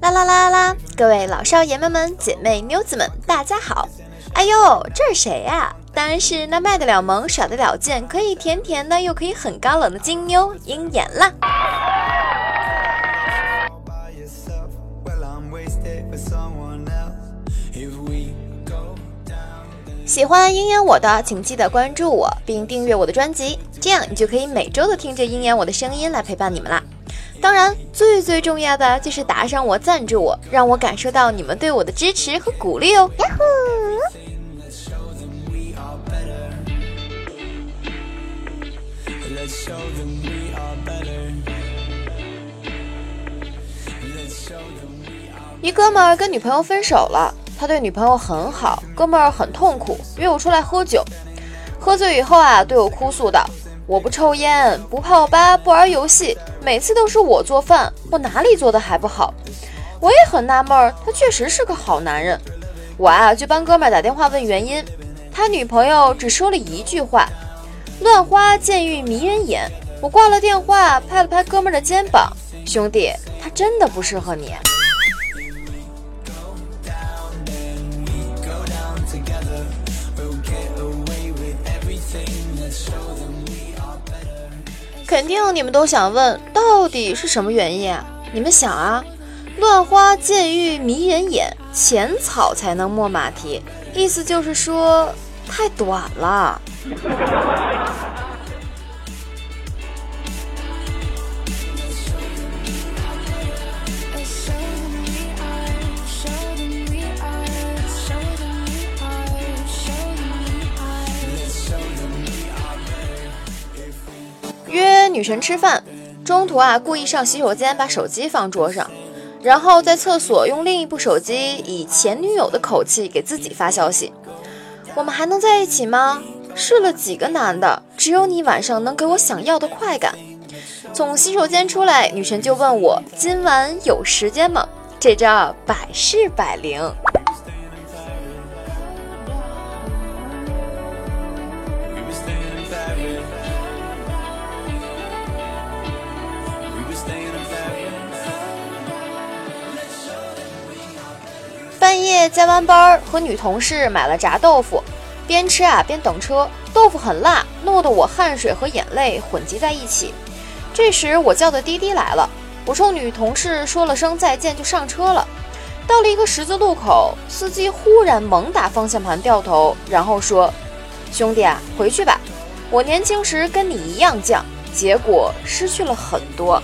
啦啦啦啦！各位老少爷们们、姐妹妞子们，大家好！哎呦，这是谁呀？当然是那卖得了萌、耍得了贱、可以甜甜的又可以很高冷的金妞鹰眼啦！喜欢鹰眼我的，请记得关注我并订阅我的专辑，这样你就可以每周都听着鹰眼我的声音来陪伴你们啦。当然，最最重要的就是打赏我、赞助我，让我感受到你们对我的支持和鼓励哦！呀呼！一哥们儿跟女朋友分手了。他对女朋友很好，哥们儿很痛苦，约我出来喝酒。喝醉以后啊，对我哭诉道：“我不抽烟，不泡吧，不玩游戏，每次都是我做饭，我哪里做的还不好？”我也很纳闷，他确实是个好男人。我啊，就帮哥们儿打电话问原因，他女朋友只说了一句话：“乱花渐欲迷人眼。”我挂了电话，拍了拍哥们儿的肩膀：“兄弟，他真的不适合你。”肯定你们都想问，到底是什么原因啊？你们想啊，乱花渐欲迷人眼，浅草才能没马蹄，意思就是说太短了。女神吃饭，中途啊故意上洗手间把手机放桌上，然后在厕所用另一部手机以前女友的口气给自己发消息：“我们还能在一起吗？试了几个男的，只有你晚上能给我想要的快感。”从洗手间出来，女神就问我今晚有时间吗？这招百试百灵。夜加完班儿，和女同事买了炸豆腐，边吃啊边等车。豆腐很辣，弄得我汗水和眼泪混集在一起。这时我叫的滴滴来了，我冲女同事说了声再见就上车了。到了一个十字路口，司机忽然猛打方向盘掉头，然后说：“兄弟啊，回去吧，我年轻时跟你一样犟，结果失去了很多。”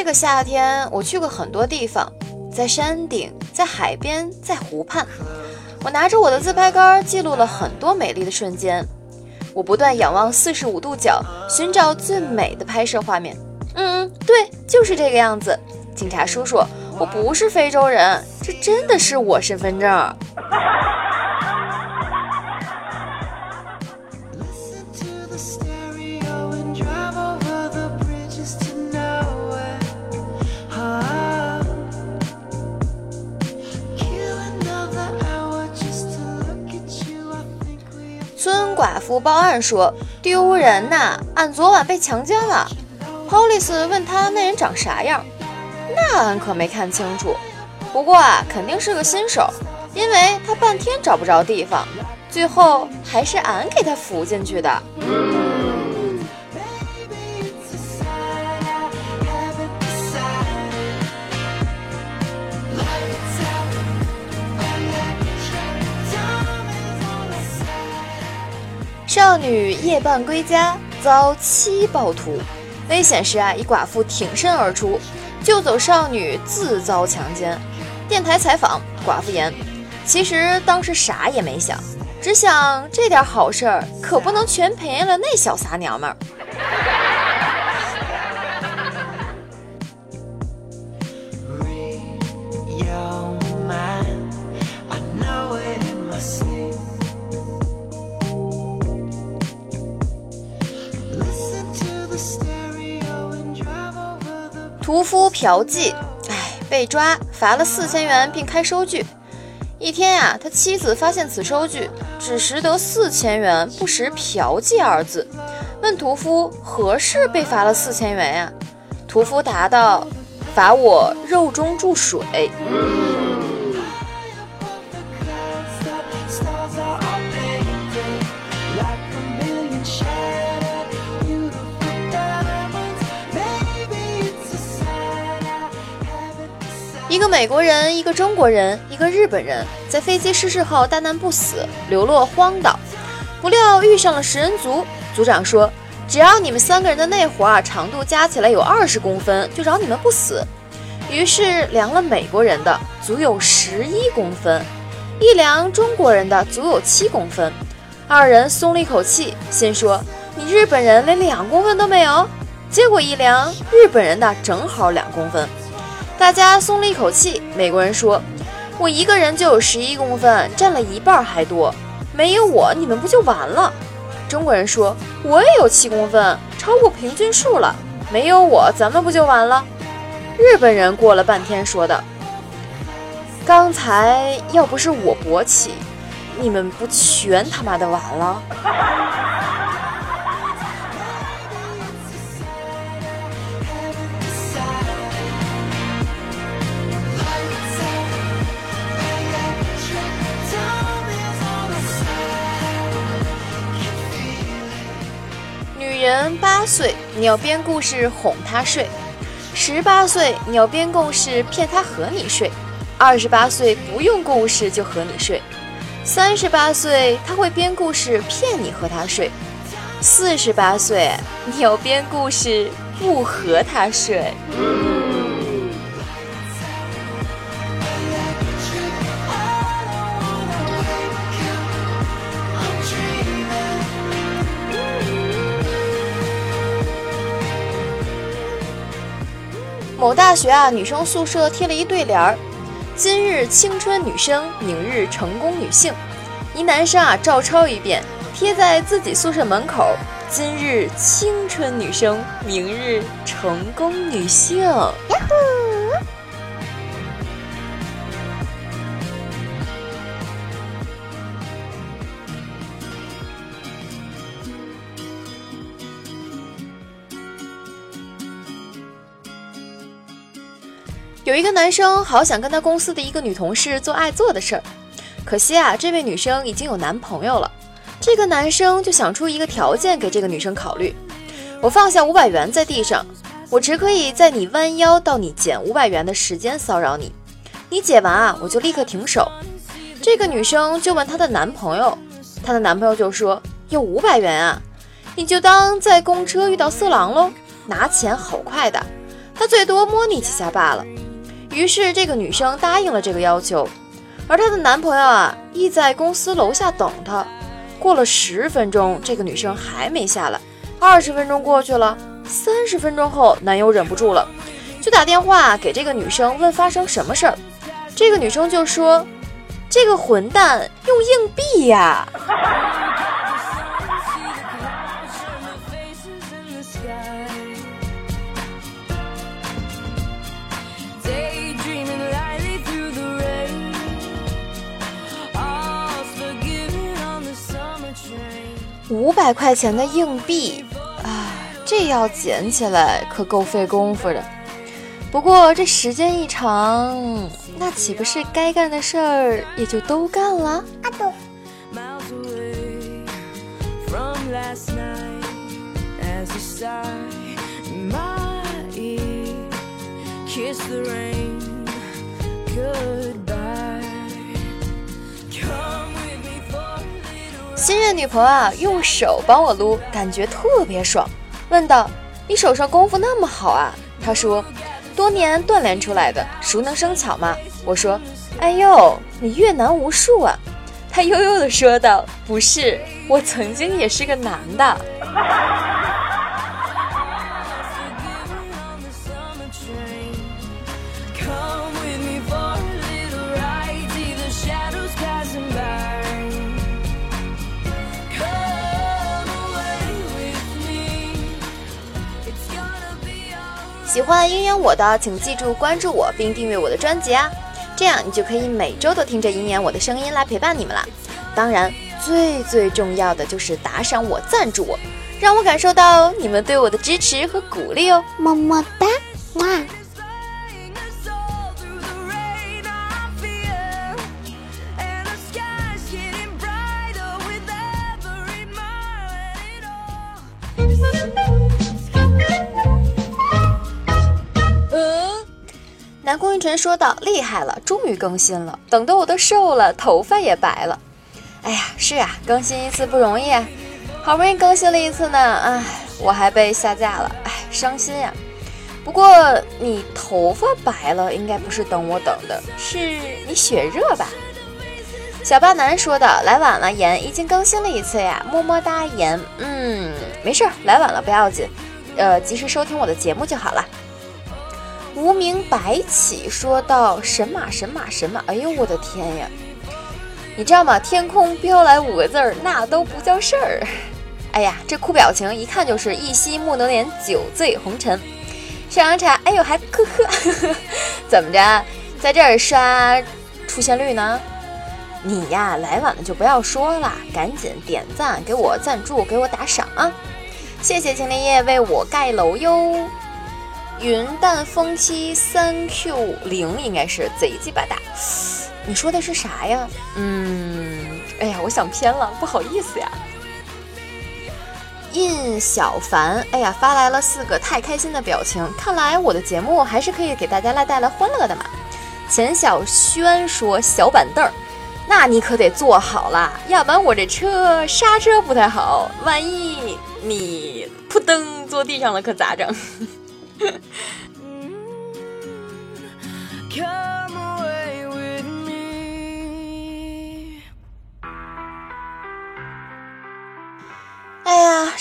这个夏天，我去过很多地方，在山顶，在海边，在湖畔。我拿着我的自拍杆，记录了很多美丽的瞬间。我不断仰望四十五度角，寻找最美的拍摄画面。嗯，对，就是这个样子。警察叔叔，我不是非洲人，这真的是我身份证。不报案说：“丢人呐！俺昨晚被强奸了。”Police 问他那人长啥样，那俺可没看清楚。不过啊，肯定是个新手，因为他半天找不着地方，最后还是俺给他扶进去的。少女夜半归家遭妻暴徒，危险时啊，一寡妇挺身而出救走少女，自遭强奸。电台采访寡妇言：“其实当时啥也没想，只想这点好事儿可不能全赔了那小撒娘们儿。”屠夫嫖妓，哎，被抓，罚了四千元，并开收据。一天呀，他妻子发现此收据，只识得四千元，不识嫖妓二字，问屠夫何事被罚了四千元呀？屠夫答道：罚我肉中注水。一个美国人，一个中国人，一个日本人，在飞机失事后大难不死，流落荒岛，不料遇上了食人族。族长说：“只要你们三个人的内活啊长度加起来有二十公分，就饶你们不死。”于是量了美国人的，足有十一公分；一量中国人的，足有七公分。二人松了一口气，心说：“你日本人连两公分都没有。”结果一量，日本人的正好两公分。大家松了一口气。美国人说：“我一个人就有十一公分，占了一半还多。没有我，你们不就完了？”中国人说：“我也有七公分，超过平均数了。没有我，咱们不就完了？”日本人过了半天说的：“刚才要不是我勃起，你们不全他妈的完了？”人八岁，你要编故事哄他睡；十八岁，你要编故事骗他和你睡；二十八岁不用故事就和你睡；三十八岁他会编故事骗你和他睡；四十八岁你要编故事不和他睡。某大学啊，女生宿舍贴了一对联儿：“今日青春女生，明日成功女性。”一男生啊，照抄一遍，贴在自己宿舍门口：“今日青春女生，明日成功女性。”呀呼！有一个男生好想跟他公司的一个女同事做爱做的事儿，可惜啊，这位女生已经有男朋友了。这个男生就想出一个条件给这个女生考虑：我放下五百元在地上，我只可以在你弯腰到你捡五百元的时间骚扰你，你捡完啊，我就立刻停手。这个女生就问她的男朋友，她的男朋友就说：有五百元啊，你就当在公车遇到色狼喽，拿钱好快的，他最多摸你几下罢了。于是这个女生答应了这个要求，而她的男朋友啊，亦在公司楼下等她。过了十分钟，这个女生还没下来。二十分钟过去了，三十分钟后，男友忍不住了，就打电话给这个女生问发生什么事儿。这个女生就说：“这个混蛋用硬币呀。”五百块钱的硬币啊，这要捡起来可够费功夫的。不过这时间一长，那岂不是该干的事儿也就都干了？新任女朋友啊，用手帮我撸，感觉特别爽。问道：“你手上功夫那么好啊？”她说：“多年锻炼出来的，熟能生巧嘛。”我说：“哎呦，你越男无数啊！”她悠悠地说道：“不是，我曾经也是个男的。” 喜欢鹰眼我的，请记住关注我并订阅我的专辑啊，这样你就可以每周都听着鹰眼我的声音来陪伴你们了。当然，最最重要的就是打赏我、赞助我，让我感受到你们对我的支持和鼓励哦，么么哒，哇！南宫云晨说道：“厉害了，终于更新了，等得我都瘦了，头发也白了。哎呀，是啊，更新一次不容易啊，好不容易更新了一次呢，哎，我还被下架了，哎，伤心呀。不过你头发白了，应该不是等我等的，是你血热吧？”小霸男说道：“来晚了，言已经更新了一次呀，么么哒，言，嗯，没事，来晚了不要紧，呃，及时收听我的节目就好了。”无名白起说道：“神马神马神马！哎呦我的天呀！你知道吗？天空飘来五个字儿，那都不叫事儿。哎呀，这哭表情一看就是一夕莫能连，酒醉红尘。上阳茶，哎呦还呵呵，怎么着，在这儿刷出现率呢？你呀，来晚了就不要说了，赶紧点赞，给我赞助，给我打赏啊！谢谢青莲叶为我盖楼哟。”云淡风轻三 Q 零应该是贼鸡巴大，你说的是啥呀？嗯，哎呀，我想偏了，不好意思呀。印小凡，哎呀，发来了四个太开心的表情，看来我的节目还是可以给大家来带来欢乐的嘛。钱小轩说小板凳，那你可得坐好了，要不然我这车刹车不太好，万一你扑噔坐地上了可咋整？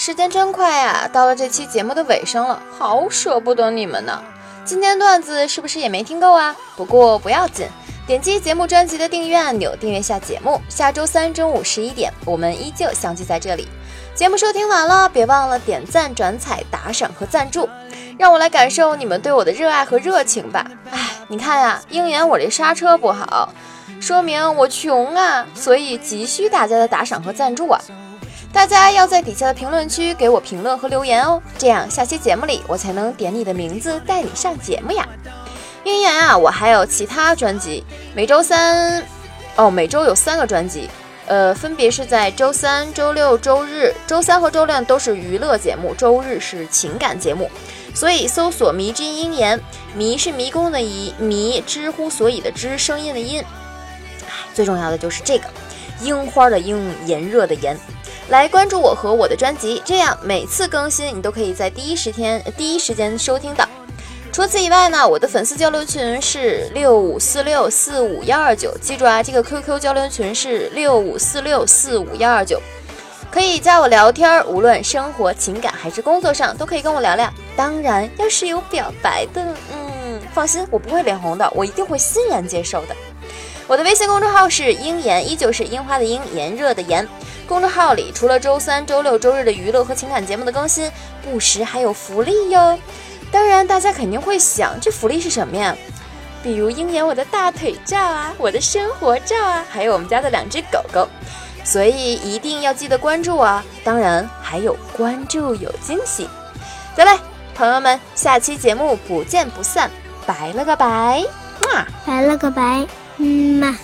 时间真快呀！到了这期节目的尾声了，好舍不得你们呢。今天段子是不是也没听够啊？不过不要紧，点击节目专辑的订阅按钮，订阅下节目。下周三中午十一点，我们依旧相聚在这里。节目收听完了，别忘了点赞、转采、打赏和赞助，让我来感受你们对我的热爱和热情吧。哎，你看呀，鹰眼我这刹车不好，说明我穷啊，所以急需大家的打赏和赞助啊！大家要在底下的评论区给我评论和留言哦，这样下期节目里我才能点你的名字带你上节目呀。鹰眼啊，我还有其他专辑，每周三，哦，每周有三个专辑。呃，分别是在周三、周六、周日。周三和周六都是娱乐节目，周日是情感节目。所以搜索“迷之音言”，迷是迷宫的迷，迷之乎所以的之，声音的音。最重要的就是这个樱花的樱，炎热的炎。来关注我和我的专辑，这样每次更新你都可以在第一时间第一时间收听到。除此以外呢，我的粉丝交流群是六五四六四五幺二九，记住啊，这个 QQ 交流群是六五四六四五幺二九，可以加我聊天儿，无论生活、情感还是工作上，都可以跟我聊聊。当然，要是有表白的，嗯，放心，我不会脸红的，我一定会欣然接受的。我的微信公众号是樱炎，依旧是樱花的樱，炎热的炎。公众号里除了周三、周六、周日的娱乐和情感节目的更新，不时还有福利哟。当然，大家肯定会想，这福利是什么呀？比如鹰眼我的大腿照啊，我的生活照啊，还有我们家的两只狗狗，所以一定要记得关注啊！当然，还有关注有惊喜。得嘞，朋友们，下期节目不见不散，拜了个拜，嘛拜了个拜，嗯嘛。